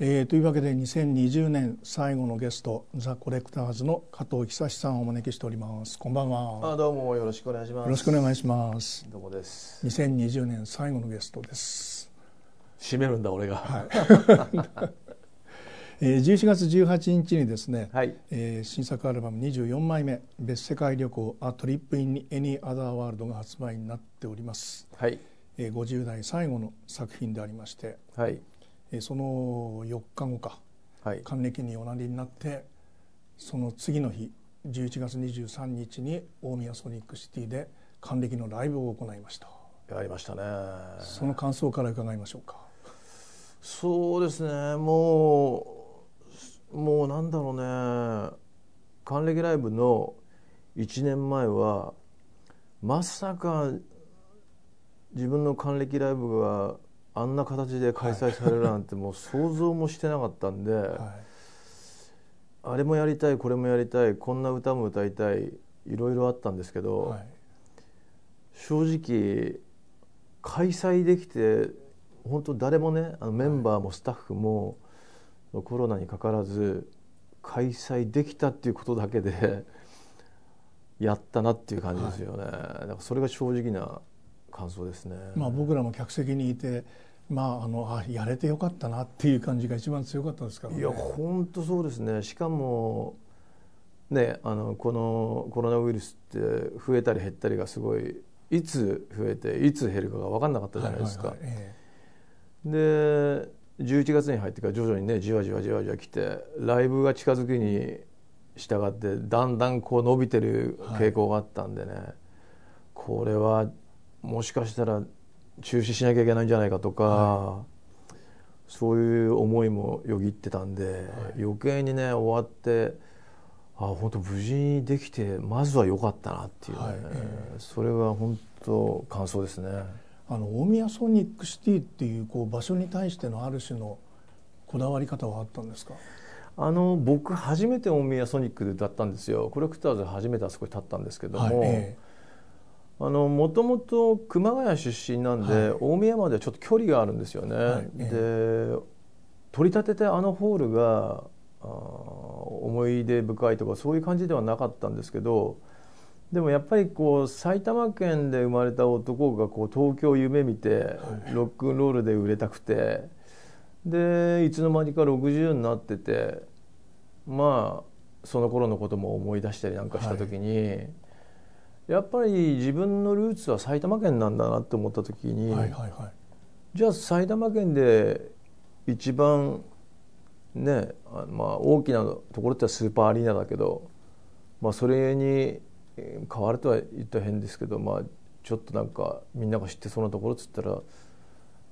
えー、というわけで2020年最後のゲストザ・コレクターズの加藤久さんをお招きしております。こんばんは。あどうもよろしくお願いします。よろしくお願いします。どうもです？2020年最後のゲストです。締めるんだ俺が。はい。えー、11月18日にですね、はい。えー、新作アルバム24枚目「別世界旅行 A Trip in Any Other World」が発売になっております、はい。えー、50代最後の作品でありまして、はい。えー、その4日後かはい。還暦におなりになってその次の日11月23日に大宮ソニックシティで還暦のライブを行いました。やりましたね。その感想から伺いましょうか。そうですね。もうもうなんだろうね。還暦ライブの1年前はまさか自分の還暦ライブがあんな形で開催されるなんてもう想像もしてなかったんで、はいあれもやりたいこれもやりたいこんな歌も歌いたいいろいろあったんですけど、はい正直開催できて本当誰もねあのメンバーもスタッフもコロナにかからず開催できたっていうことだけで やったなっていう感じですよね、だからそれが正直な感想ですね。まあ、僕らも客席にいて、まあ、あのあやれてよかったなっていう感じが一番強かったですからね。いや本当そうですねしかもねあのこのコロナウイルスって増えたり減ったりがすごいいつ増えていつ減るかが分かんなかったじゃないですか。はいはいはいえで11月に入ってから徐々にねじわじわじわじわ来てライブが近づくに従ってだんだんこう伸びてる傾向があったんでね、これはもしかしたら中止しなきゃいけないんじゃないかとか、そういう思いもよぎってたんで、余計にね終わってあ本当無事にできてまずは良かったなっていうね、はい。えそれが本当感想ですね。あの大宮ソニックシティっていうこう場所に対してのある種のこだわり方はあったんですか？あの僕初めて大宮ソニックで歌ったんですよ。コレクターズ初めてあそこに立ったんですけども、はいえあのもともと熊谷出身なんで、はい。大宮まではちょっと距離があるんですよね、はい。えで取り立ててあのホールが思い出深いとかそういう感じではなかったんですけどでもやっぱりこう埼玉県で生まれた男がこう東京を夢見てロックンロールで売れたくてでいつの間にか60になっててまあその頃のことも思い出したりなんかした時に、やっぱり自分のルーツは埼玉県なんだなって思った時に、えはいはいはい。じゃあ埼玉県で一番ねあまあ大きなところってスーパーアリーナだけど、まあ、それにえー変わるとは言ったら変ですけど、まあ、ちょっとなんかみんなが知ってそうなところっつったら、ま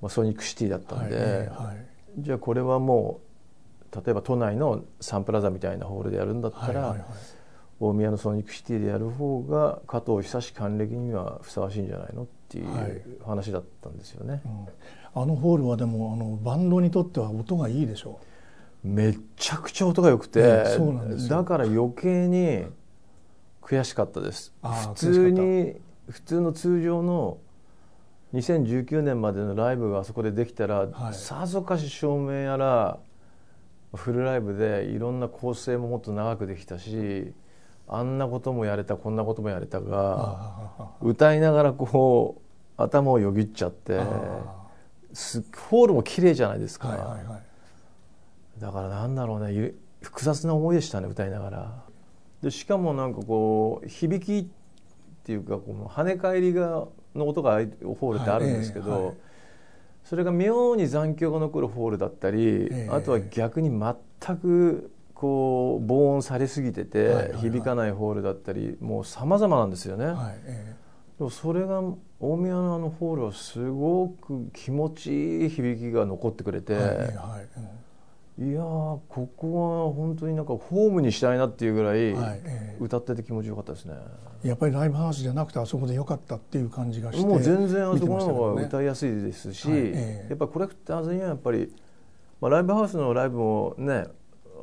あ、ソニックシティだったんで、はいええはい。じゃあこれはもう例えば都内のサンプラザみたいなホールでやるんだったら、はいはいはい大宮のソニックシティでやる方が加藤久志還暦にはふさわしいんじゃないのっていはい。う話だったんですよね。うん。あのホールはでもあのバンドにとっては音がいいでしょめっちゃくちゃ音が良くて、ええそうなんですよ。だから余計に悔しかったです。普通に普通の通常の2019年までのライブがあそこでできたら、はい。さぞかし照明やらフルライブでいろんな構成ももっと長くできたしあんなこともやれたこんなこともやれたが歌いながらこう頭をよぎっちゃってホールも綺麗じゃないですか、あはいはいはい。だからなんだろうねゆ複雑な思いでしたね歌いながら。でしかもなんかこう響きっていうかこの跳ね返りがの音がホールってあるんですけど、はいええはい。それが妙に残響が残るホールだったり、ええ。あとは逆に全くこう防音されすぎてて、はいはいはい。響かないホールだったりもう様々なんですよね、はいえでもそれが大宮のあのホールはすごく気持ちいい響きが残ってくれて、えはいええはいうん。いやーここは本当になんかホームにしたいなっていうぐらい歌ってて気持ちよかったですね、えやっぱりライブハウスじゃなくてあそこでよかったっていう感じがしてもう全然あそこの方が歌いやすいですし、はいええ。やっぱりコレクターズにはやっぱり、まあ、ライブハウスのライブもね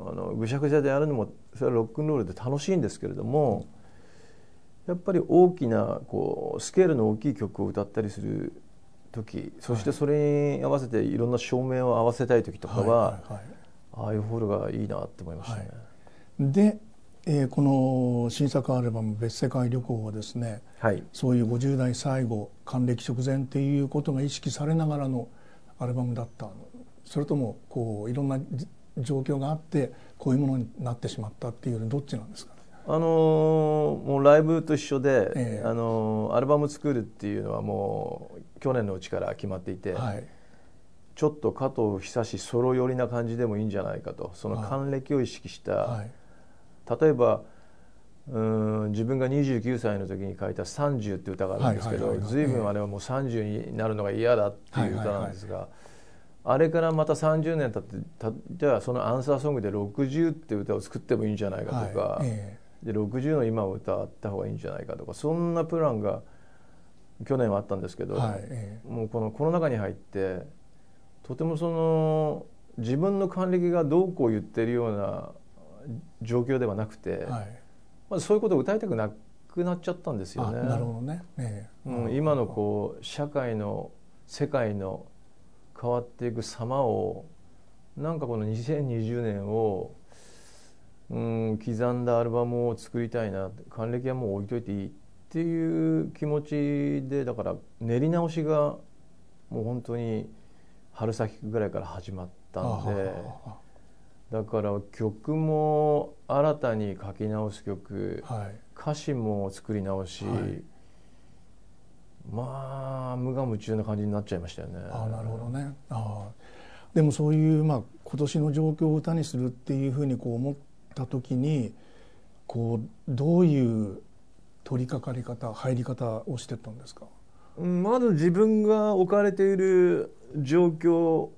あのぐしゃぐしゃでやるのもそれはロックンロールで楽しいんですけれどもやっぱり大きなこうスケールの大きい曲を歌ったりする時そしてそれに合わせていろんな照明を合わせたい時とかは、はいはいはい。ああいうホールがいいなって思いましたね。で、えーこの新作アルバム「別世界旅行」はですねはい、そういう50代最後還暦直前っていうことが意識されながらのアルバムだった。それともこういろんなじ状況があってこういうものになってしまったっていうどっちなんですかね？あのーもうライブと一緒で、ええ。あのーアルバム作るっていうのはもう去年のうちから決まっていて、はい。ちょっと加藤久志ソロ寄りな感じでもいいんじゃないかと。その還暦を意識した、はい。例えばうーん自分が29歳の時に書いた「30」って歌があるんですけどはいはいはいはい。随分あれはもう30になるのが嫌だっていう歌なんですが、あれからまた30年経ってたじゃあそのアンサーソングで「60」って歌を作ってもいいんじゃないかとか、はい。えで60の今を歌った方がいいんじゃないかとかそんなプランが去年はあったんですけど、えはい。えもうこのコロナ禍に入ってとてもその自分の還暦がどうこう言ってるような状況ではなくて、えはい。まあ、そういうことを歌いたくなくなっちゃったんですよあね。なるほどね、ええ。うん、今のこう社会の世界の変わっていく様をなんかこの2020年を、うん、刻んだアルバムを作りたいな還暦はもう置いといていいっていう気持ちでだから練り直しがもう本当に春先ぐらいから始まったんであだから曲も新たに書き直す曲あはい。歌詞も作り直し、はいまあ無我夢中な感じになっちゃいましたよね。ああなるほどね。ああでもそういう、まあ、今年の状況を歌にするっていうふうにこう思った時にこうどういう取り掛かり方入り方をしてったんですか？うんまず自分が置かれている状況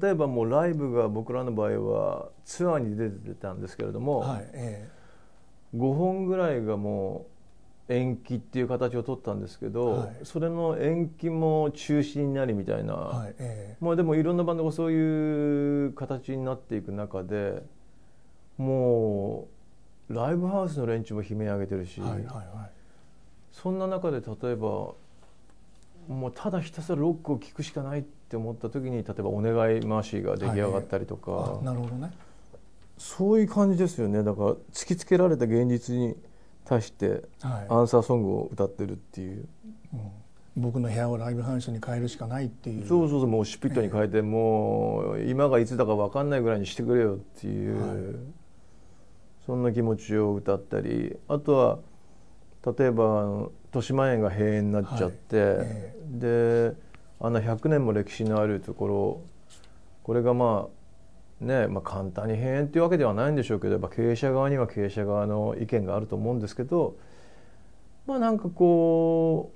例えばもうライブが僕らの場合はツアーに出てたんですけれども、はいえ5本ぐらいがもう延期っていう形を取ったんですけど、はい。それの延期も中止になりみたいな、えはいえまあでもいろんなバンドがそういう形になっていく中でもうライブハウスの連中も悲鳴上げてるし、えはいはいはい。そんな中で例えばもうただひたすらロックを聴くしかないって思った時に例えば「お願いマーシー」が出来上がったりとか、あなるほどね。そういう感じですよね。だから突きつけられた現実に対してはい。アンサーソングを歌ってるっていう、うん。僕の部屋をライブハウスに変えるしかないっていう。そうそうそうもうシュピットに変えて、もう今がいつだか分かんないぐらいにしてくれよっていう、はい。そんな気持ちを歌ったりあとは例えば豊島園が閉園になっちゃって、えであんな100年も歴史のあるところこれがまあね、まあ、簡単に閉園っていうわけではないんでしょうけどやっぱ経営者側には経営者側の意見があると思うんですけどまあなんかこ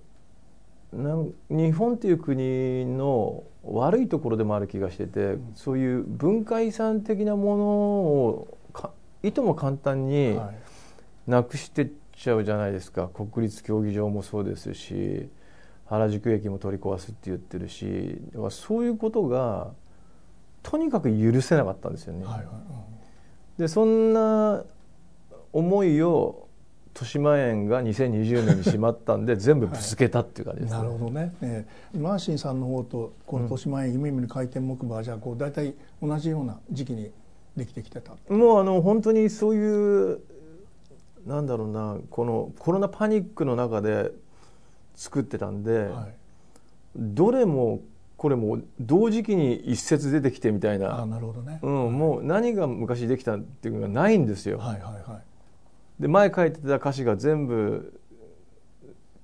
うなん日本っていう国の悪いところでもある気がしてて、そういう文化遺産的なものをかいとも簡単に、はい。なくしてっちゃうじゃないですか。国立競技場もそうですし原宿駅も取り壊すって言ってるしそういうことがとにかく許せなかったんですよね。はいはい。でそんな思いを豊島園が2020年にしまったんで 全部ぶつけたっていう感じですね。うんなるほどね、ええ。マーシンさんの方とこの豊島園夢見る回転木馬はじゃあこう大体同じような時期にできてきてた。もうあの本当にそういうなんだろうなこのコロナパニックの中で作ってたんで、はい。どれもこれも同時期に一節出てきてみたいあな、なるほどね、うん、もう何が昔できたっていうのがないんですよ。はいはいはいで前書いてた歌詞が全部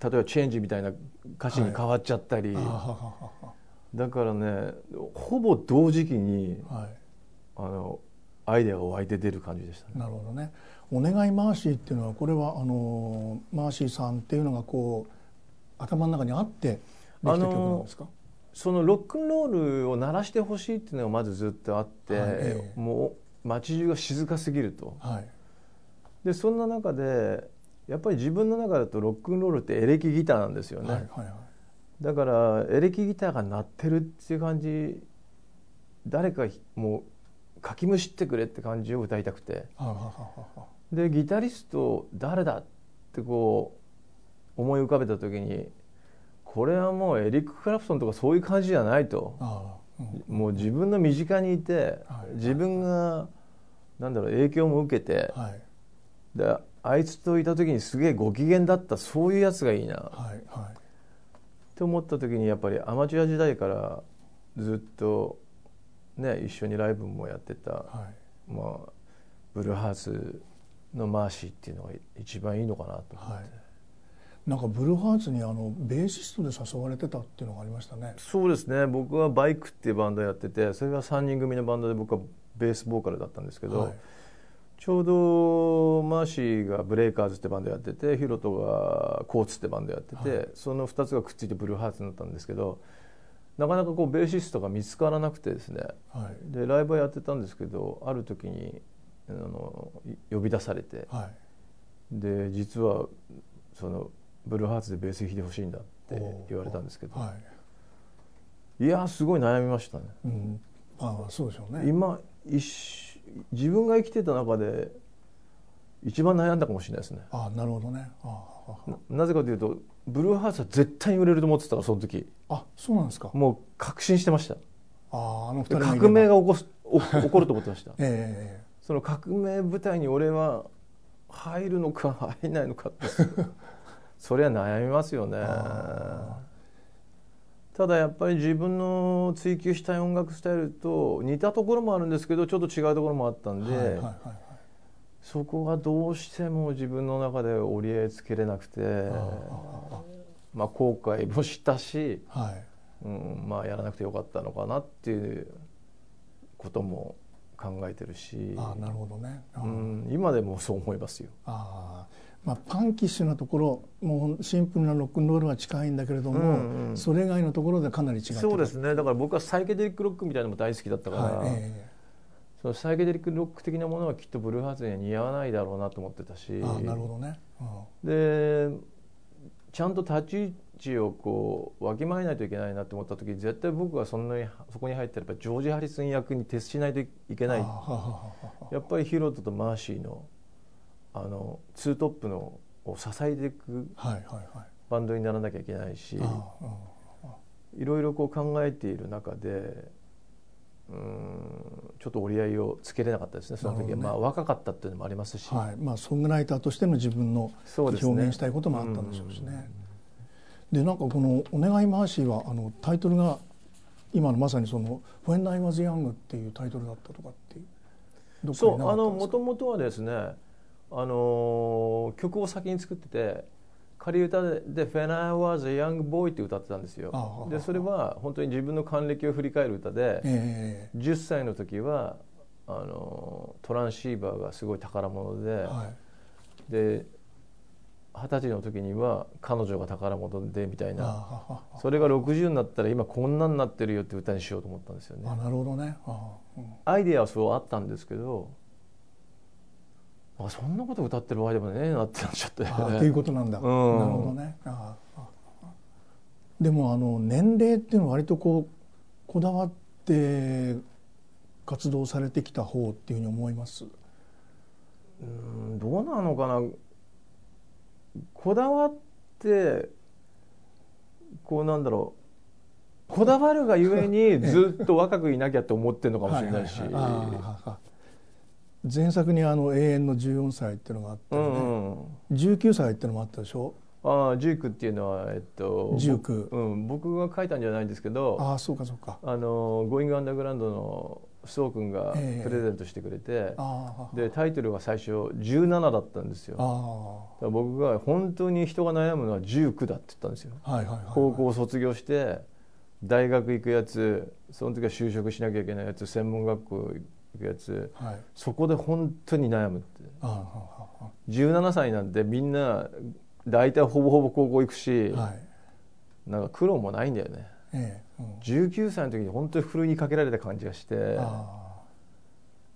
例えば「チェンジ」みたいな歌詞に変わっちゃったり、あはははだからねほぼ同時期にははいあのアイデアが湧いて出る感じでしたね。なるほどね。お願いマーシーっていうのはこれはあのマーシーさんっていうのがこう頭の中にあってできた曲なんですか？そのロックンロールを鳴らしてほしいっていうのがまずずっとあって、はい。ええ。もう街中が静かすぎると。はい。でそんな中でやっぱり自分の中だとロックンロールってエレキギターなんですよね、はいはいはい。だからエレキギターが鳴ってるっていう感じ誰かもうかきむしってくれって感じを歌いたくて。はあははでギタリスト誰だってこう思い浮かべた時にこれはもうエリック・クラプトンとかそういう感じじゃないと。うん。もう自分の身近にいて、はい。自分がなんだろう影響も受けて、はい。であいつといた時にすげえご機嫌だったそういうやつがいいな。っはいはい。て思った時にやっぱりアマチュア時代からずっとね一緒にライブもやってた、はい。まあ、ブルーハーツのマーシーっていうのが一番いいのかなと思って、はいなんかブルーハーツにあのベーシストで誘われてたっていうのがありましたね。そうですね。僕はバイクっていうバンドやっててそれが3人組のバンドで僕はベースボーカルだったんですけど、はい。ちょうどマーシーがブレイカーズってバンドやっててヒロトがコーツってバンドやってて、はい。その2つがくっついてブルーハーツになったんですけどなかなかこうベーシストが見つからなくてですね。はい。でライブはやってたんですけどある時にあのい呼び出されて。はい。で実はそのブルーハーツでベース弾いてほしいんだって言われたんですけど、はい。い、やすごい悩みましたね。うん。ああそうでしょうね。今一緒自分が生きてた中で一番悩んだかもしれないですね。ああなるほどね。ななぜかというとブルーハーツは絶対に売れると思ってたからその時。ああそうなんですか。もう確信してました。あああの人革命が起こすお 起こると思ってました。えその革命部隊に俺は入るのか入らないのかって それは悩みますよね。あただやっぱり自分の追求したい音楽スタイルと似たところもあるんですけどちょっと違うところもあったんで、えはいはいはいはい。そこがどうしても自分の中で折り合いつけれなくてあまあ後悔もしたし、はい。うん、まあやらなくてよかったのかなっていうことも考えてるし、ああなるほどね。うん、今でもそう思いますよ。ああまあパンキッシュなところもうシンプルなロックンロールは近いんだけれども、うんうん。それ以外のところでかなり違ってた。そうですね。だから僕はサイケデリックロックみたいなのも大好きだったから、はいえ。そのサイケデリックロック的なものはきっとブルーハーツには似合わないだろうなと思ってたしえああなるほどね、うん。でちゃんと立ち位置をこうわきまえないといけないなと思った時絶対僕はそんなにそこに入ってればジョージ・ハリスン役に徹しないといけない。やっぱりヒロトとマーシーのあのツートップのを支えていくバンドにならなきゃいけないしいろいろこう考えている中でうんちょっと折り合いをつけれなかったですねその時は、ね。まあ若かったっていうのもありますし、はい。まあソングライターとしての自分の表現したいこともあったんでしょうしね。でなんかこの「お願いマーシーは」あのタイトルが今のまさにその「When I Was Young」っていうタイトルだったとかっていうそうあのもったんですか？ともとはですねあの曲を先に作ってて仮歌でで「When I was a young boy」って歌ってたんですよ。でそれは本当に自分の還暦を振り返る歌でえ10歳の時はあのトランシーバーがすごい宝物で、えはい。で二十歳の時には彼女が宝物でみたいあなそれが60になったら今こんなになってるよって歌にしようと思ったんですよね。あなるほどね。アイデアはそうあったんですけどあそんなこと歌ってる場合でもねえなってなっちゃって。ああっていうことなんだ、うん。なるほどね。あでもあの年齢っていうのは割とこうこだわって活動されてきた方っていうふうに思います？うんどうなのかな。こだわってこうなんだろう。こだわるがゆえにずっと若くいなきゃって思ってるのかもしれないし。はいはいはい。ああ前作にあの永遠の14歳っていうのがあったうよね、んうん。19歳っていうのもあったでしょ？ああジュークっていうのはえっとジューク僕うん、僕が書いたんじゃないんですけどああそうかそうか。あの「ゴーイングアンダーグラウンドの須藤君がええ。プレゼントしてくれて、ああでタイトルが最初17だったんですよ。僕が本当に人が悩むのは19だって言ったんですよ。あはいはいはい。高校を卒業して大学行くやつその時は就職しなきゃいけないやつ専門学校やつ。はい。そこで本当に悩むって。あああ17歳なんてみんな大体ほぼほぼ高校行くし、あはい。なんか苦労もないんだよね。ええうん。19歳の時に本当にふるいにかけられた感じがして。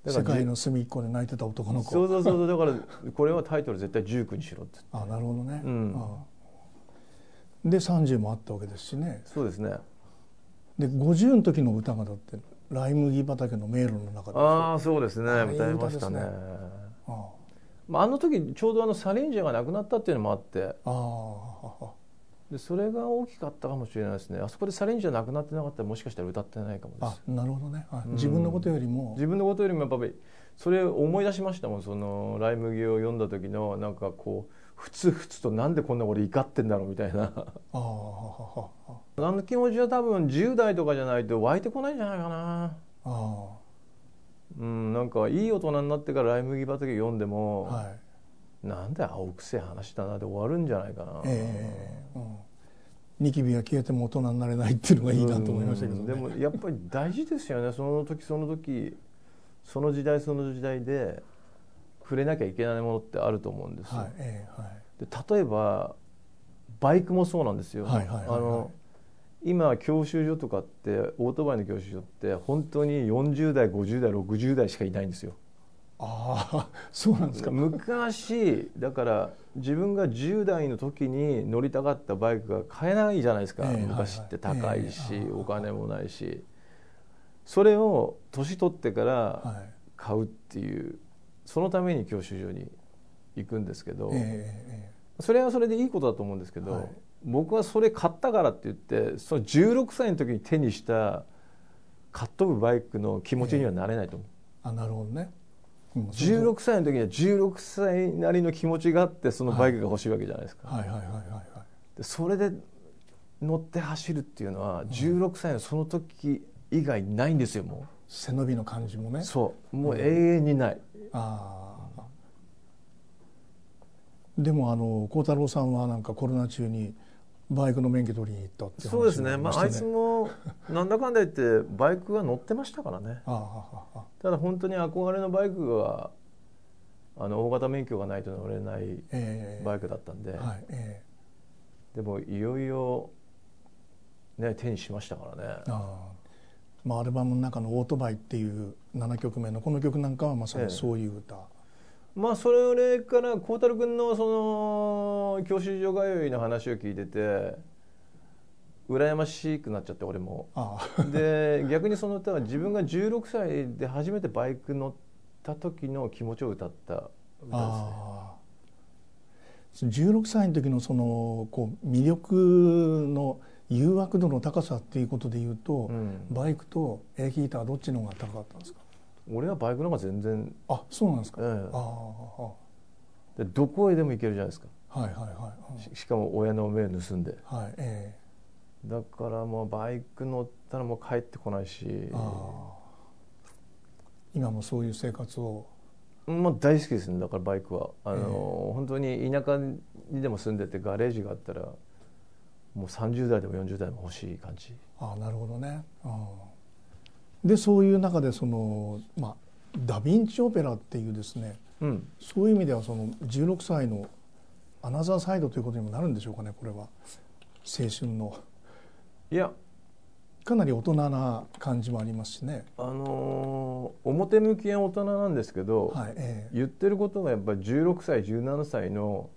だから世界の隅っこで泣いてた男の子。そうそうそうだからこれはタイトル絶対19にしろってあなるほどね、うん。で30もあったわけですしね。そうですね。で50の時の歌がだってライ麦畑の迷路の中でああそうですね。歌いましたね。あまあ、あの時ちょうどあのサリンジャーが亡くなったっていうのもあって。あああでそれが大きかったかもしれないですね。あそこでサレンジじゃなくなってなかったらもしかしたら歌ってないかもであすなるほどね、はいうん。自分のことよりも。自分のことよりもやっぱりそれを思い出しましたもん。その「ライ麦」を読んだ時のなんかこうふつふつとなんでこんな俺怒ってんだろうみたいな。あの気持ちは多分10代とかじゃないと湧いてこないんじゃないかな。あうんなんかいい大人になってから「ライ麦畑」読んであも、はい。なんで青くせえ話だなで終わるんじゃないかな、ええうん。ニキビが消えても大人になれないっていうのがいいなと思いましたけどね。うんでもやっぱり大事ですよね。その時その時。その時代その時代で触れなきゃいけないものってあると思うんですよ、はいええはい。で例えばバイクもそうなんですよ、はいはいはいはい。あの今教習所とかってオートバイの教習所って本当に40代50代60代しかいないんですよ。ああ そうなんですか。昔だから自分が10代の時に乗りたかったバイクが買えないじゃないですか、ええ昔って高いし、ええお金もないし。それを年取ってからはい。買うっていうそのために教習所に行くんですけど、それはそれでいいことだと思うんですけど、はい。僕はそれ買ったからって言ってその16歳の時に手にした買っ飛ぶバイクの気持ちにはなれないと思う。えあなるほどね、う？ん16歳の時には16歳なりの気持ちがあってそのバイクが欲しいわけじゃないですか、はいはいはいはいはい。でそれで乗って走るっていうのは16歳のその時以外ないんですよも背伸びの感じもね。うそう。もう永遠にない、ああでもあの孝太郎さんはなんかコロナ中にバイクの免許取りに行ったってそうですね、まあ、あいつもなんだかんだ言ってバイクが乗ってましたからね。あああああただ本当に憧れのバイクはあの大型免許がないと乗れないええ。バイクだったんで、はいえでもいよいよ、ね、手にしましたからね。えああまあアルバムの中の「オートバイ」っていう7曲目のこの曲なんかはまさにそういう歌、まあそれから孝太郎君のその教習所通いの話を聞いてて羨ましくなっちゃって俺も。で逆にその歌は自分が16歳で初めてバイク乗った時の気持ちを歌った歌ですね。ああ。16歳の時のそのこう魅力の誘惑度の高さっていうことでいうと、うん。バイクとエレキギターどっちの方が高かったんですか？俺はバイクの方が全然、あそうなんですか、ええ。ああでどこへでも行けるじゃないですか。はいはいはい、うんししかも親の目を盗んで。はいえだからもうバイク乗ったらもう帰ってこないし。えああ。今もそういう生活を？もう大好きですね。だからバイクは。あの、本当に田舎にでも住んでてガレージがあったらもう30代でも40代でも欲しい感じ。ああなるほどね、うん、でそういう中でそのまあダ・ヴィンチ・オペラっていうですねうん。そういう意味ではその16歳のアナザーサイドということにもなるんでしょうかねこれは。青春の。いや。かなり大人な感じもありますしね。あのー表向きは大人なんですけど、はいええ。言ってることがやっぱり16歳17歳の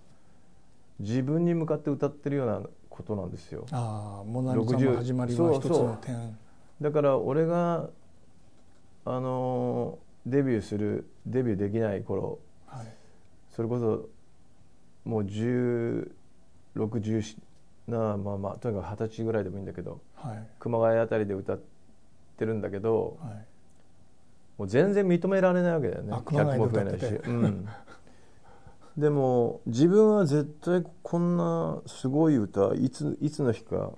自分に向かって歌ってるようなことなんですよ。ああモナ・リザの始まりは一つの点。だから俺があのーデビューするデビューできない頃はい。それこそもう1617なまあまあとにかく二十歳ぐらいでもいいんだけどはい。熊谷あたりで歌ってるんだけどはい。もう全然認められないわけだよね。あ熊谷で。も増えないし、うん、でも自分は絶対こんなすごい歌いついつの日かも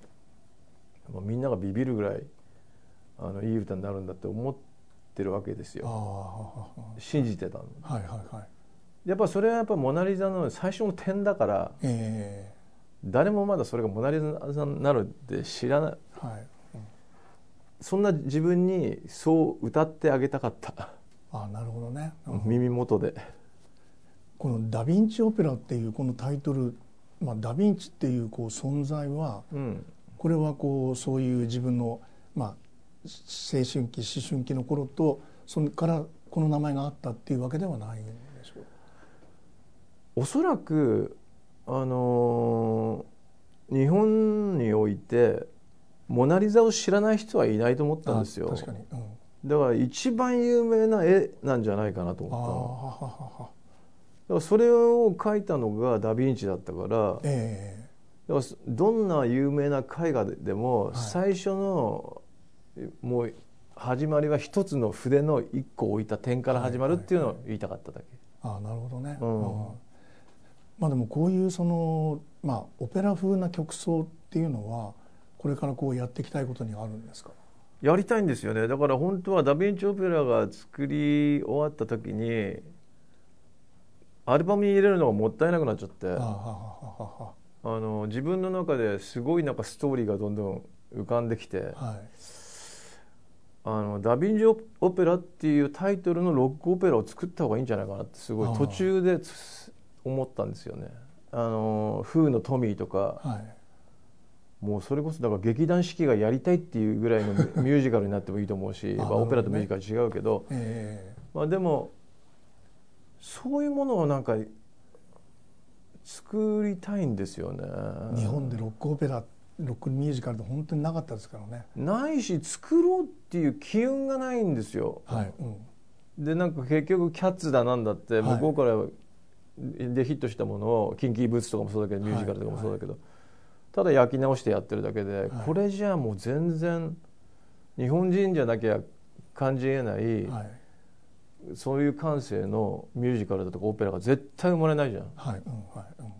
うみんながビビるぐらいあのいい歌になるんだって思ってるわけですよ。は信じてたの。はいはいはい。やっぱそれはやっぱモナ・リザの最初の点だからえ誰もまだそれがモナ・リザになるって知らない。えはい。そんな自分にそう歌ってあげたかった、ああなるほどね、うん耳元でこの「ダ・ヴィンチ・オペラ」っていうこのタイトル、まあ、ダ・ヴィンチっていうこう存在はうん。これはこうそういう自分の、まあ、青春期思春期の頃とそれからこの名前があったっていうわけではないんでしょうおそらくあのー日本においてモナ・リザを知らない人はいないと思ったんですよ。あ確かに、うん、あだから一番有名な絵なんじゃないかなと思ったの。はははだからそれを描いたのがダ・ヴィンチだったからえだからどんな有名な絵画でもい。最初のもう始まりは一つの筆の一個置いた点から始まるっていうのを言いたかっただけ。ああなるほどね、うん。まあでもこういうそのまあオペラ風な曲奏っていうのはこれからこうやっていきたいことにはあるんですか？やりたいんですよね。だから本当はダ・ヴィンチ・オペラが作り終わった時にアルバムに入れるのがもったいなくなっちゃって。あの自分の中ですごいなんかストーリーがどんどん浮かんできて。あはい。あのダ・ヴィンチ・オペラっていうタイトルのロックオペラを作った方がいいんじゃないかなってすごい途中でつ思ったんですよね。あのフーのトミーとか。はい。もうそれこそだから劇団四季がやりたいっていうぐらいのミュージカルになってもいいと思うし あまあ、オペラとミュージカル違うけど、え。まあ、でもそういうものをなんか作りたいんですよね。え日本でロックオペラロックミュージカルって本当になかったですからね。ないし作ろうっていう機運がないんですよ。はい、うん、でなんか結局キャッツだなんだってはい。向こうからでヒットしたものをキンキーブーツとかもそうだけどミュージカルとかもそうだけど、ただ焼き直してやってるだけで、はい。これじゃあもう全然日本人じゃなきゃ感じえない、はいそういう感性のミュージカルだとかオペラが絶対生まれないじゃん。はいうんはいうん。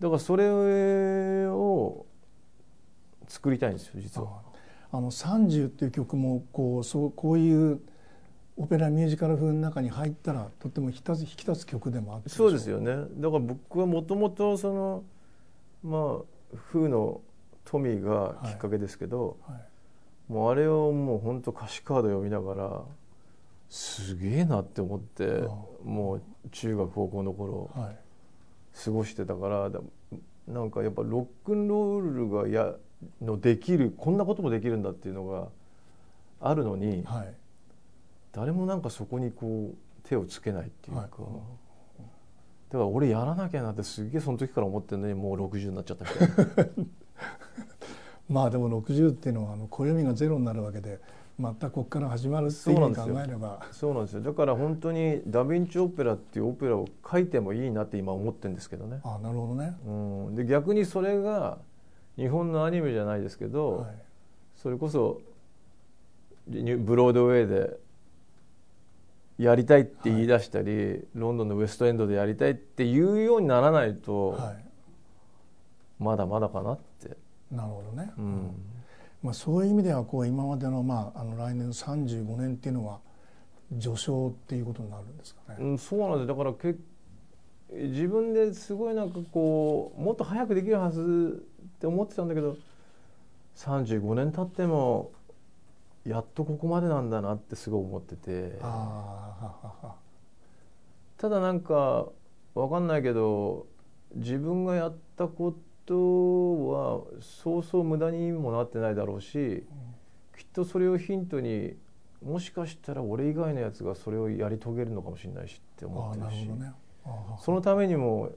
だからそれを作りたいんですよ実は。ああの30っていう曲もこうそうこういうオペラミュージカル風の中に入ったらとっても引き立つ引き立つ曲でもあったしょそうですよね。だから僕はもともとそのまあフーのトミーがきっかけですけど、はい。もうあれをもう本当歌詞カード読みながらすげえなって思ってあもう中学高校の頃はい。過ごしてたからだなんかやっぱロックンロールがやのできるこんなこともできるんだっていうのがあるのにはい。誰もなんかそこにこう手をつけないっていうか、はい。だから俺やらなきゃなってすげえその時から思ってるのにもう60になっちゃったみたいな。まあでも60っていうのはあの暦がゼロになるわけでまたここから始まるっていうふうに考えれば。そうなんですよ。だから本当にダ・ヴィンチ・オペラっていうオペラを書いてもいいなって今思ってるんですけどね、あなるほどね、うん、で逆にそれが日本のアニメじゃないですけど、はい。それこそブロードウェイでやりたいって言い出したり、ロンドンのウエストエンドでやりたいっていうようにならないと、はまだまだかなって、い、なるほどね、うんまあ、そういう意味ではこう今までの,、まあ、あの来年35年っていうのは序章っていうことになるんですかね。うん、そうなんです。だからけ自分ですごいなんかこうもっと早くできるはずって思ってたんだけど35年経ってもやっとここまでなんだなってすごい思ってて。ただなんかわかんないけど自分がやったことはそうそう無駄にもなってないだろうしきっとそれをヒントにもしかしたら俺以外のやつがそれをやり遂げるのかもしれないしって思ってるし。ね。そのためにも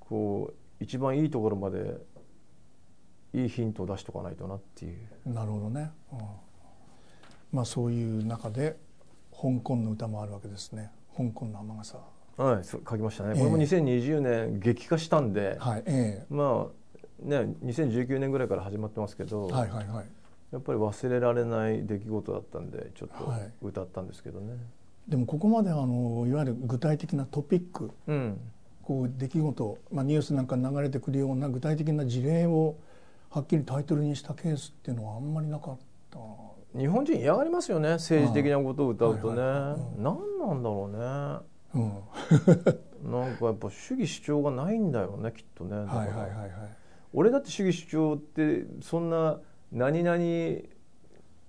こう一番いいところまでいいヒントを出しとかないとなっていうなるほどね。うんまあそういう中で香港の歌もあるわけですね。香港の雨傘。はい書きましたね、ええ。これも2020年激化したんで、はい、えまあね2019年ぐらいから始まってますけど、えはいはいはい。やっぱり忘れられない出来事だったんでちょっはい。と歌ったんですけどね、でもここまであのいわゆる具体的なトピック、うん。こう出来事、まあニュースなんかに流れてくるような具体的な事例をはっきりタイトルにしたケースっていうのはあんまりなかった。日本人嫌がりますよね政治的なことを歌うとね、はいはいはい。うん。何なんだろうねうん。なんかやっぱ主義主張がないんだよねきっとねはいはいはいはい。俺だって主義主張ってそんな何々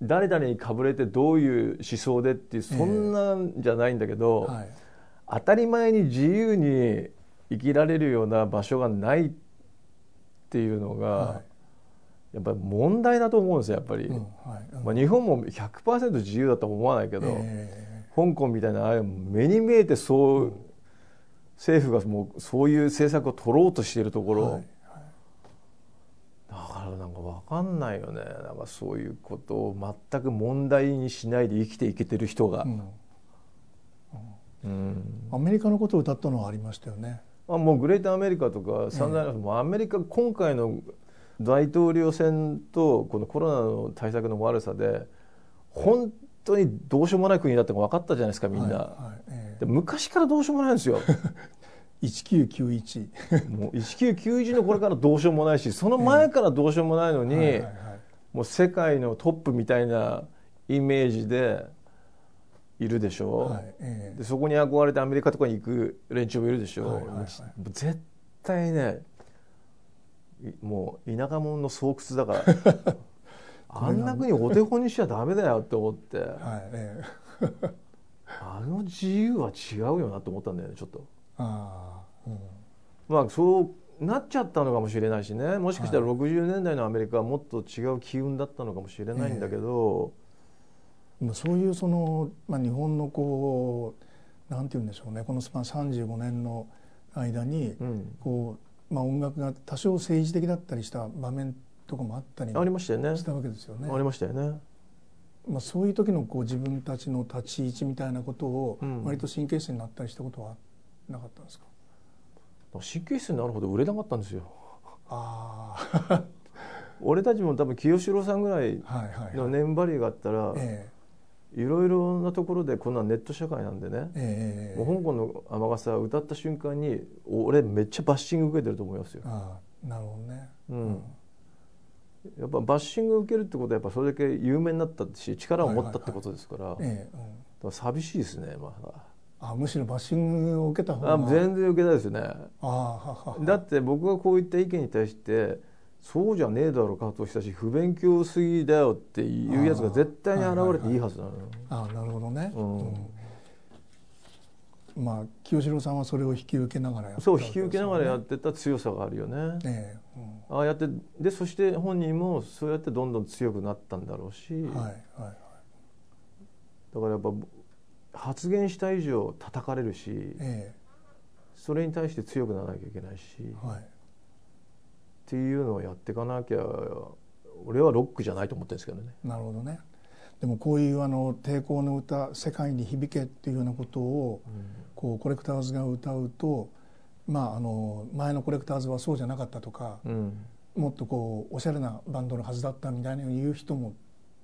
誰々にかぶれてどういう思想でっていうそんなんじゃないんだけど、はい。当たり前に自由に生きられるような場所がないっていうのが、はやっぱり問題だと思うんですよやっぱり、い。うんはい。うんまあ、日本も100%自由だとは思わないけど、え香港みたいなああいう目に見えてそう、政府がもうそういう政策を取ろうとしているところ、えはい。だからなんか分かんないよね。なんかそういうことを全く問題にしないで生きていけてる人が。う、ん。うん。アメリカのことを歌ったのはありましたよね。あもうグレートアメリカとかサンダーもうアメリカ今回の大統領選とこのコロナの対策の悪さで本当にどうしようもない国だって分かったじゃないですかみんな、はいはいえー、で昔からどうしようもないんですよ。1991 もう1991のこれからどうしようもないしその前からどうしようもないのに、はいはいはい、もう世界のトップみたいなイメージでいるでしょ、はいえー、でそこに憧れてアメリカとかに行く連中もいるでしょ、はいはいはい、絶対ねもう田舎者の巣窟だから あんな国お手本にしちゃダメだよって思って、はいえー、あの自由は違うよなと思ったんだよねちょっと。あうん、まあそうなっちゃったのかもしれないしね。もしかしたら60年代のアメリカはもっと違う機運だったのかもしれないんだけど、えー、そういうその、まあ、日本のこうなんて言うんでしょうね。この35年の間に、こうまあ、音楽が多少政治的だったりした場面とかもあったりありましたよね。したわけですよね。ありましたよね。まあ、そういう時のこう自分たちの立ち位置みたいなことを割と神経質になったりしたことはなかったんですか、神経質になるほど売れなかったんですよ。ああ俺たちも多分清志郎さんぐらいの年張りがあったら、いろいろなところでこんなネット社会なんでね、えー、もう香港の雨傘歌った瞬間に俺めっちゃバッシング受けてると思いますよ。あなるほどね、うん、やっぱバッシングを受けるってことはやっぱそれだけ有名になったし力を持ったってことですから,、寂しいですねまだ。あむしろバッシングを受けた方が。あ全然受けたいですね。あだって僕がこういった意見に対してそうじゃねえだろ加藤久志不勉強すぎだよっていうやつが絶対に現れていいはずなのよ、ああなるほどね、うん。うん、まあ清志郎さんはそれを引き受けながらやってた、ね、そう引き受けながらやってた強さがあるよね、ええうん、ああやってでそして本人もそうやってどんどん強くなったんだろうし、はいはいはい、だからやっぱ発言した以上叩かれるし、ええ、それに対して強くならなきゃいけないし、はい、っていうのをやっていかなきゃ俺はロックじゃないと思ってるんですけどね。なるほどね。でもこういうあの抵抗の歌「世界に響け」っていうようなことを、うん、こうコレクターズが歌うと、まあ、あの前のコレクターズはそうじゃなかったとか、うん、もっとこうおしゃれなバンドのはずだったみたいな言う人も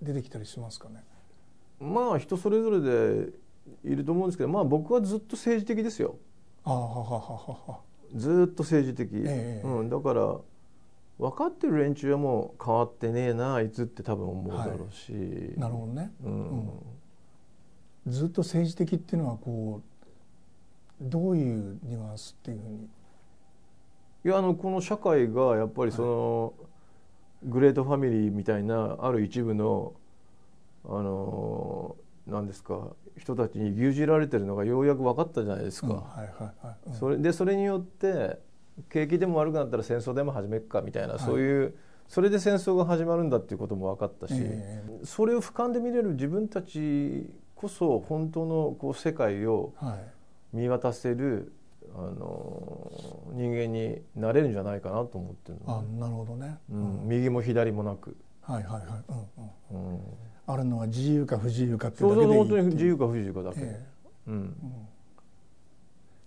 出てきたりしますかね。まあ人それぞれでいると思うんですけどまあ僕はずっと政治的ですよ。あははははずっと政治的、えー、うん、だから分かってる連中はもう変わってねえなあいつって多分思うだろうし、はい、なるほどね、うん、うん、ずっと政治的っていうのはこうどういうニュアンスっていうふうに？いやあのこの社会がやっぱりその、はい、グレートファミリーみたいなある一部のあの何ですか人たちに牛耳られてるのがようやく分かったじゃないですか。それでそれによって景気でも悪くなったら戦争でも始めっかみたいな、はい、そういうそれで戦争が始まるんだっていうことも分かったし、えー、それを俯瞰で見れる自分たちこそ本当のこう世界を見渡せる、はい、あの人間になれるんじゃないかなと思ってるの、ね、あなるほどね、うん、右も左もなく。はいはいはい。うんうん、うん。あるのは自由か不自由かっていうだけでいいそうそう本当に自由か不自由かだけ、えー、うん、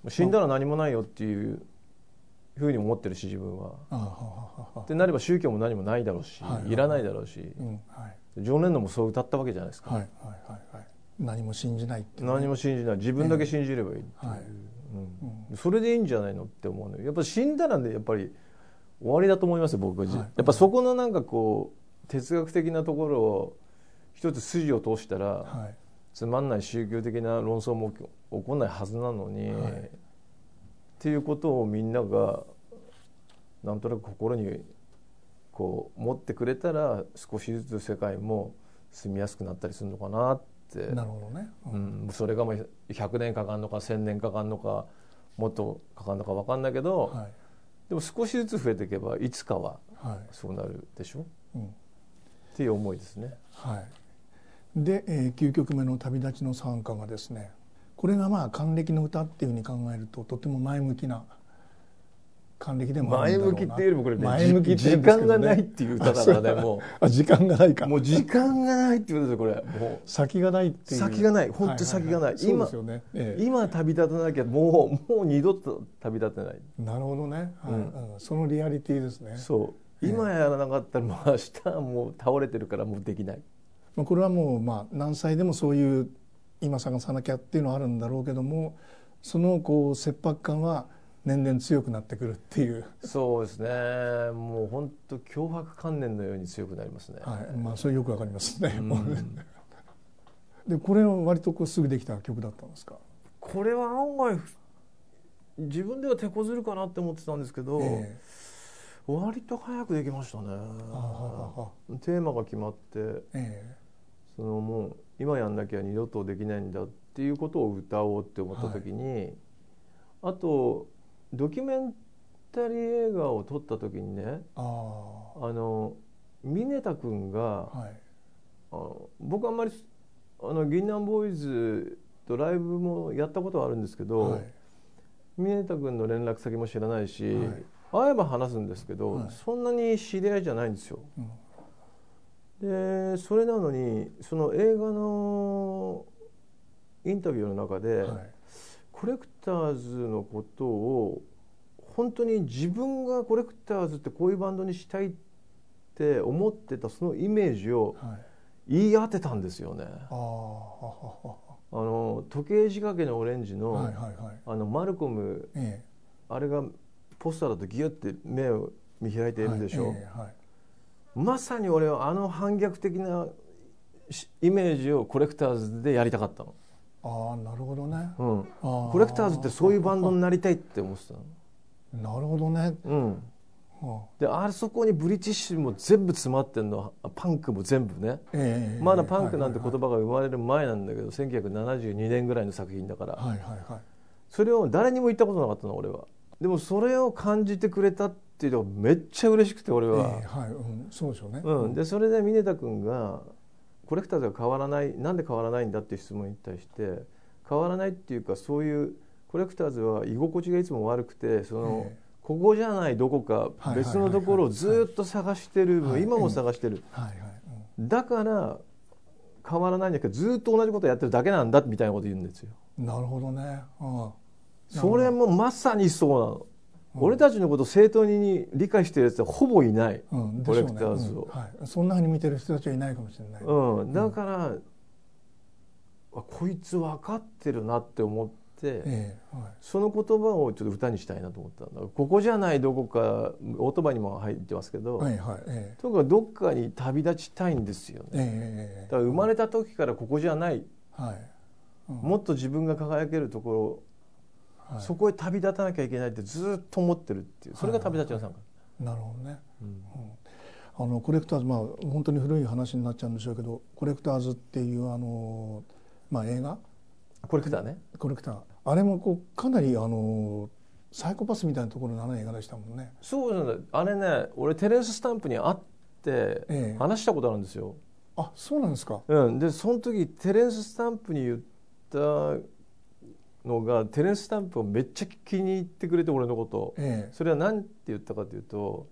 うん、死んだら何もないよっていうふうに思ってるし自分は。ってなれば宗教も何もないだろうし、はい、いらないだろうし、うん。はい、ジョン・レンノンもそう歌ったわけじゃないですか。はいはいはいはい、何も信じないって、ね、何も信じない。自分だけ信じればいいっていう、はい。うん、それでいいんじゃないのって思うの。やっぱ死んだらねやっぱり終わりだと思いますよ僕は、はい、やっぱそこのなんかこう哲学的なところを一つ筋を通したら、はい、つまんない宗教的な論争も起こんないはずなのに、はい、っていうことをみんながなんとなく心にこう持ってくれたら少しずつ世界も住みやすくなったりするのかなってなるほどね、うん、うん、それがまあ100年かかるのか1,000年かかるのかもっとかかるのか分かんないけど、はい、でも少しずつ増えていけばいつかはそうなるでしょ、うん、っていう思いですね。はい。で、えー、9曲目の「旅立ちの賛歌」がですねこれがまあ還暦の歌っていうふうに考えるととても前向きな還暦でも前向きっていうよりもこれね前向きって時間がないっていう歌だからねもあ時間がないか。うもう時間がないっていうことですよこれ。も先がないっていう。先がない。本当先がない。はははそうですよね、えうえ。今旅立たなきゃもうもう二度と旅立てない。なるほどね、はい。うん。うん。そのリアリティですね。そう。ええ。今やらなかったらもう明日はもう倒れてるからもうできない。まあこれはもうまあ何歳でもそういう今探さなきゃっていうのはあるんだろうけどもそのこう切迫感は年々強くなってくるっていう、そうですね。もう本当脅迫観念のように強くなりますね、はい。まあ、それよくわかりますね、うん。でこれは割とこうすぐできた曲だったんですか、これは案外自分では手こずるかなって思ってたんですけど、え割と早くできましたね。テーマが決まってえそのもう今やんなきゃ二度とできないんだっていうことを歌おうって思った時に、あとドキュメンタリー映画を撮った時にねえああの峰田君があはい。あの僕あんまりあの銀杏ボーイズとライブもやったことはあるんですけど、はい。峰田君の連絡先も知らないし、はい。会えば話すんですけど、はい。そんなに知り合いじゃないんですよ。うん。でそれなのにその映画のインタビューの中で、はい。コレクターズのことを本当に自分がコレクターズってこういうバンドにしたいって思ってたそのイメージをはい。言い当てたんですよね。ははあの時計仕掛けのオレンジの,、ははいはいはい。あのマルコムえあれがポスターだとギュッて目を見開いてえいるでしょ、はいええはい。まさに俺はあの反逆的なしイメージをコレクターズでやりたかったの、ああなるほどね。うん、あコレクターズってそういうバンドになりたいって思ってたの、なるほどね。うん、はであそこにブリティッシュも全部詰まってんの？パンクも全部ね。あええまだパンクなんて言はい葉が生まれる前なんだけど1972年ぐらいの作品だから、はいはいはい。それを誰にも言ったことなかったの？俺は。でもそれを感じてくれたっていうのがめっちゃ嬉しくて俺は、ええはい。うん。そうでしょうね。うん、でそれで峰田君がコレクターズが変わらないなんで変わらないんだっていう質問に対して変わらないっていうかそういうコレクターズは居心地がいつも悪くてその、ええ。ここじゃないどこかはい別のところをずっと探してる、はい今も探してる、だから変わらないんだけどずっと同じことやってるだけなんだみたいなこと言うんですよ。うんなるほどね。ああそれもまさにそうなの、うん俺たちのことを正当に理解してるやつはほぼいない、うん。コレクターズを。うねうん。はい、そんなふうに見てる人たちはいないかもしれない、うん、だから、あこいつ分かってるなって思って、ええはい。その言葉をちょっと歌にしたいなと思ったんだ。ここじゃないどこかオートバイにも入ってますけど、はいはいええ。とにかくどっかに旅立ちたいんですよね、ええ。だから生まれた時からここじゃない、はい、うん。もっと自分が輝けるところ、はい。そこへ旅立たなきゃいけないってずっと思ってるっていう。それが旅立ちの参加、なるほどね。うん。あのコレクターズまあ本当に古い話になっちゃうんでしょうけどコレクターズっていうあの、まあ、映画？コレクターね。コレクター。あれもこうかなりあのサイコパスみたいなところの映画でしたもんね。そうなんだ。あれね俺テレンス・スタンプに会ってええ。話したことあるんですよ、あそうなんですか。うん、でその時テレンス・スタンプに言ったのがテレンス・スタンプをめっちゃ気に入ってくれて俺のこと。えそれは何て言ったかというと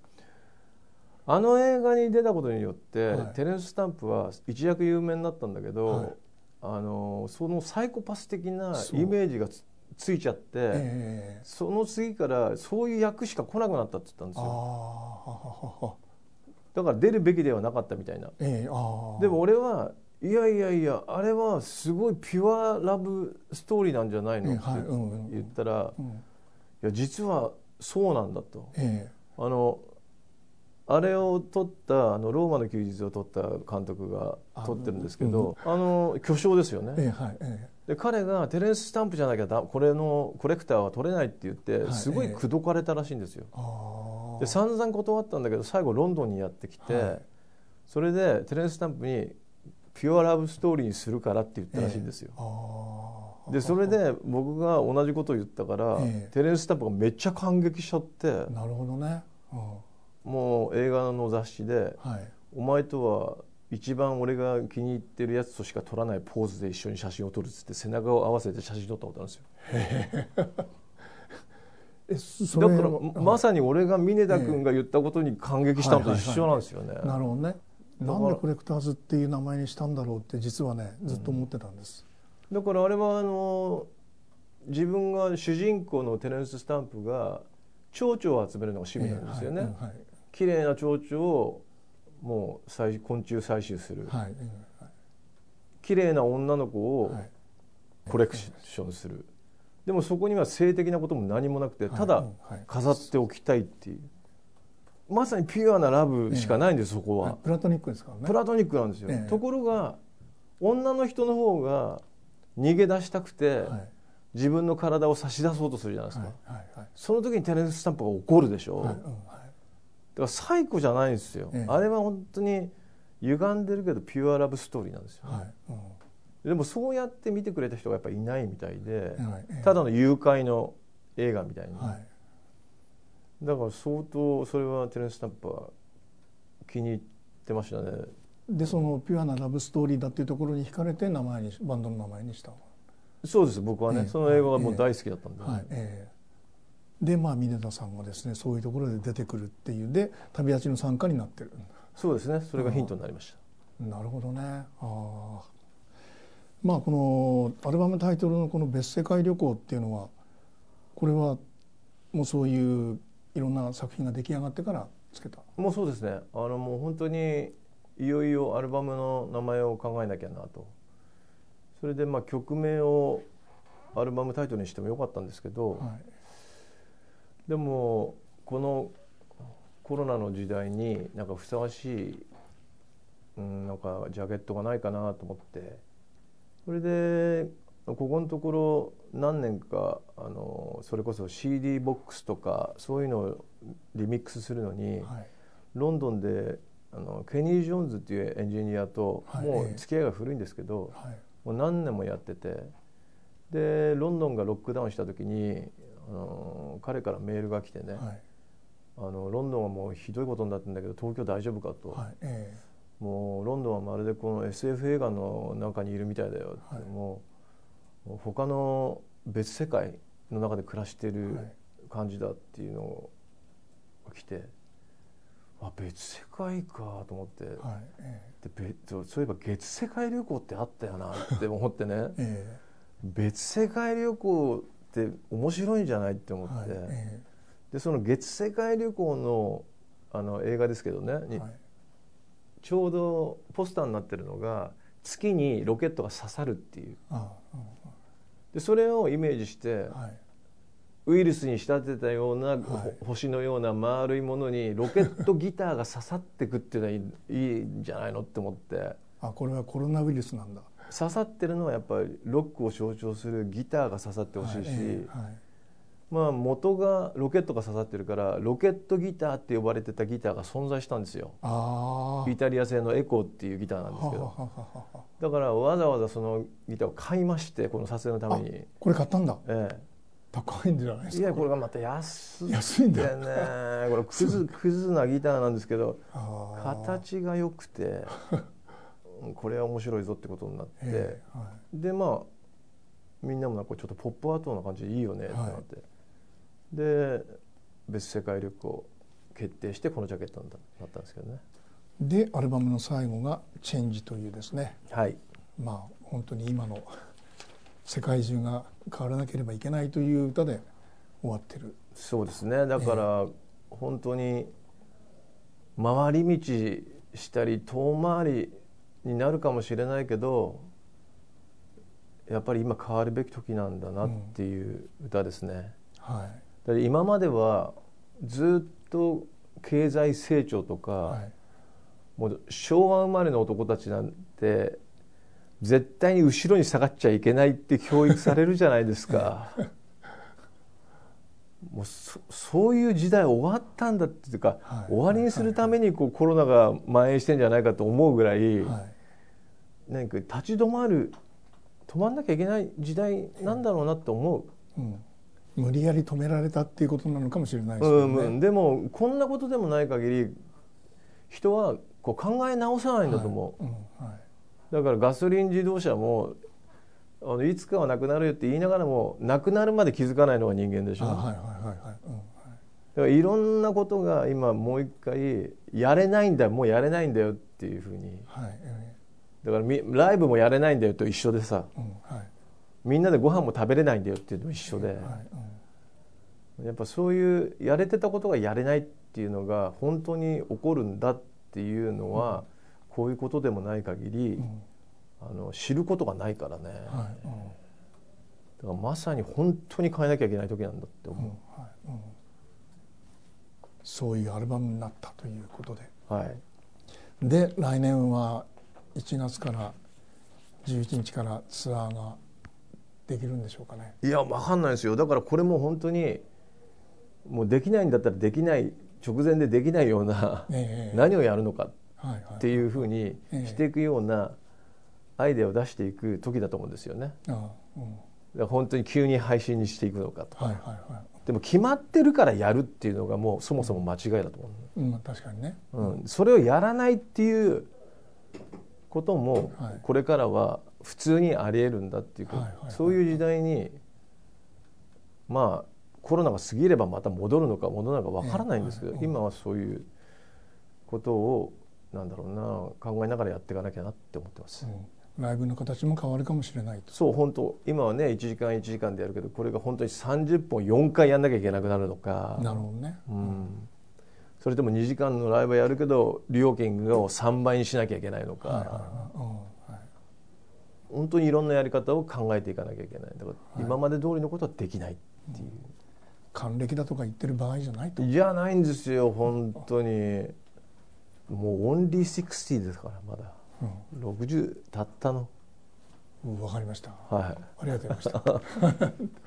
あの映画に出たことによって、はい。テレンス・スタンプは一躍有名になったんだけど、はい。あのそのサイコパス的なイメージがつついちゃって、ええその次からそういう役しか来なくなったって言ったんですよ。だから出るべきではなかったみたいな。でも俺はいやいやいやあれはすごいピュアラブストーリーなんじゃないのって言ったら、うん。いや実はそうなんだと。えあのあれを撮ったあのローマの休日を撮った監督が撮ってるんですけどあの巨匠ですよね、えええはいえで彼がテレンス・スタンプじゃなきゃだこれのコレクターは取れないって言ってはいすごいええ。口説かれたらしいんですよ、えああで散々断ったんだけど最後ロンドンにやってきて、はい。それでテレンス・スタンプにピュアラブストーリーにするからって言ったらしいんですよ、ああでそれで僕が同じことを言ったから、ええ。テレンス・スタンプがめっちゃ感激しちゃってなるほどね。うん。もう映画の雑誌ではい。「お前とは一番俺が気に入ってるやつとしか撮らないポーズで一緒に写真を撮る」っつって背中を合わせて写真撮ったことあるんですよ。えそだからまさに俺が峰田君が言ったことに感激したのと一緒なんですよね。なるほどねなんでコレクターズっていう名前にしたんだろうって実はねずっと思ってたんです、だからあれはあの自分が主人公のテレンス・スタンプが蝶々を集めるのが趣味なんですよね。ええはい綺麗な蝶々をもう採昆虫採集する、はいはい綺麗な女の子をはい。コレクションする、でもそこには性的なことも何もなくてただ飾っておきたいっていうまさにピュアなラブしかないんです、そこは、はいプラトニックですからね。プラトニックなんですよ、ええ。ところが女の人の方が逃げ出したくて、はい。自分の体を差し出そうとするじゃないですか、その時にテレンス・スタンプが怒るでしょ、はだからサイコじゃないんですよ、ええ。あれは本当に歪んでるけどピュアラブストーリーなんですよ、でもそうやって見てくれた人がやっぱりいないみたいで、ただの誘拐の映画みたいに、はいだから相当それはテレンス・スタンプは気に入ってましたね。でそのピュアなラブストーリーだっていうところに惹かれて名前にしバンドの名前にしたの。そうです僕はね、ええ。その映画がもう大好きだったんで、はいええ。でまあ峰田さんがですねそういうところで出てくるっていう。で旅立ちの参加になってる。そうですね。それがヒントになりました、なるほどね。ああ。まあこのアルバムタイトルのこの「別世界旅行」っていうのはこれはもうそういういろんな作品が出来上がってからつけた。もうそうですね。あのもう本当にいよいよアルバムの名前を考えなきゃなと。それでまあ曲名をアルバムタイトルにしてもよかったんですけど、はいでもこのコロナの時代になんかふさわしい、うん、なんかジャケットがないかなと思ってそれでここのところ何年かあのそれこそ CD ボックスとかそういうのをリミックスするのに、はい。ロンドンであのケニー・ジョーンズっていうエンジニアと、はい。もう付き合いが古いんですけど、はい。もう何年もやっててでロンドンがロックダウンした時にあの彼からメールが来てね、はい。あのロンドンはもうひどいことになってるんだけど東京大丈夫かと、はい。えもうロンドンはまるでこの SF 映画の中にいるみたいだよって、もう他の別世界の中で暮らしてえるはい。感じだっていうのが来て、あ別世界かと思って、はい。えで別そういえば月世界旅行ってあったよな って思ってね。ええ。別世界旅行って面白いんじゃないって思えって、はい。えでその月世界旅行のあの映画ですけどね、はい。ちょうどポスターになってるのが月にロケットが刺さるっていう。ああでそれをイメージしてウイルスに仕立てたような、星のような丸いものにロケットギターが刺さってくっていうのはいいいいんじゃないのって思って。あこれはコロナウイルスなんだ。刺さってるのはやっぱりロックを象徴するギターが刺さってほしいし、はいええはいまあ元がロケットが刺さってるからロケットギターって呼ばれてたギターが存在したんですよ。イタリア製のエコーっていうギターなんですけど。ははははは。だからわざわざそのギターを買いましてこの撮影のために、これ買ったんだ。え高いんじゃないでえ、すか？いやこれがまた安くてね安いんだこれクズ クズなギターなんですけど形が良くてうんこれは面白いぞってことになって、ええはでまあみんなもなんかちょっとポップアートな感じでいいよねってなって、で別世界旅行決定してこのジャケットになったんですけどね。いでアルバムの最後が「チェンジ」というですね。はい。まあ本当に今の世界中が変わらなければいけないという歌で終わってる。そうですね。だから本当に回り道したり遠回りになるかもしれないけどやっぱり今変わるべき時なんだなっていう歌ですね。はいだ今まではずっと経済成長とか、はい。もう昭和生まれの男たちなんて絶対に後ろに下がっちゃいけないって教育されるじゃないですか。もうそそういう時代終わったんだっていうか、はい。終わりにするためにこうコロナが蔓延してんじゃないかと思うぐらい、はい。何か立ち止まる止まんなきゃいけない時代なんだろうなって思う。うん、無理やり止められたっていうことなのかもしれないですうん。うん、でもこんなことでもない限り人はこう考え直さないんだと思う、はい。うんはい。だからガソリン自動車もあのいつかはなくなるよって言いながらもなくなるまで気づかないのが人間でしょ、あはいはいはいはい、うんはい。だからいろんなことが今もう一回やれないんだよもうやれないんだよっていうふうに。はい。えだからみライブもやれないんだよと一緒でさ。ーうんはいみんなでご飯も食べれないんだよっていうのと一緒で、やっぱそういうやれてたことがやれないっていうのが本当に起こるんだっていうのは、こういうことでもない限り、うん。あの知ることがないからね、だからまさに本当に変えなきゃいけない時なんだってう。ん思はいうん。そういうアルバムになったということで。う、はい。で来年は1月から11日からツアーができるんでしょうかね。いや分かんないですよ。だからこれも本当にもうできないんだったらできない直前でできないようなええ。何をやるのかっていうふうにええ。していくようなアイデアを出していく時だと思うんですよね。あうん、本当に急に配信にしていくのかとか、はいはいはでも決まってるからやるっていうのがもうそもそも間違いだと思い、うん、確かにね、う、うん、それをやらないっていうこともはい。これからは普通にありえるんだっていうそういう時代にまあコロナが過ぎればまた戻るのか戻らないのかわからないんですけど、今はそういうことをなんだろうな考えながらやっていかなきゃなって思ってます。うん、ライブの形も変わるかもしれないと。そう本当今はね1時間1時間でやるけどこれが本当に30本4回やんなきゃいけなくなるのか。なるほどね。うん、それとも2時間のライブやるけど料金を3倍にしなきゃいけないのか、はいはいはい。うん。はい本当にいろんなやり方を考えていかなきゃいけないだからはい。今まで通りのことはできないっていう、還暦だとか言ってる場合じゃないと。じゃないんですよ本当に。もうオンリー60ですからまだ。60たったの。うん、わかりました。はい。ありがとうございました。